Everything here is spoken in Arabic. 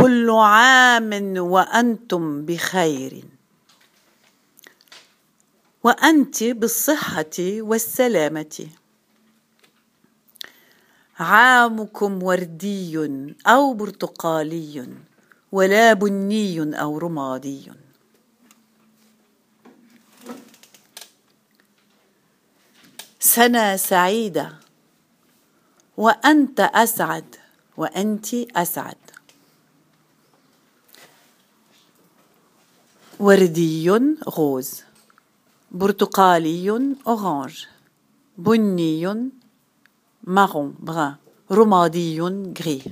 كل عام وأنتم بخير. وأنت بالصحة والسلامة. عامكم وردي أو برتقالي ولا بني أو رمادي. سنة سعيدة وأنت أسعد وأنت أسعد. وردي غوز برتقالي أورانج بني marron brun رمادي gris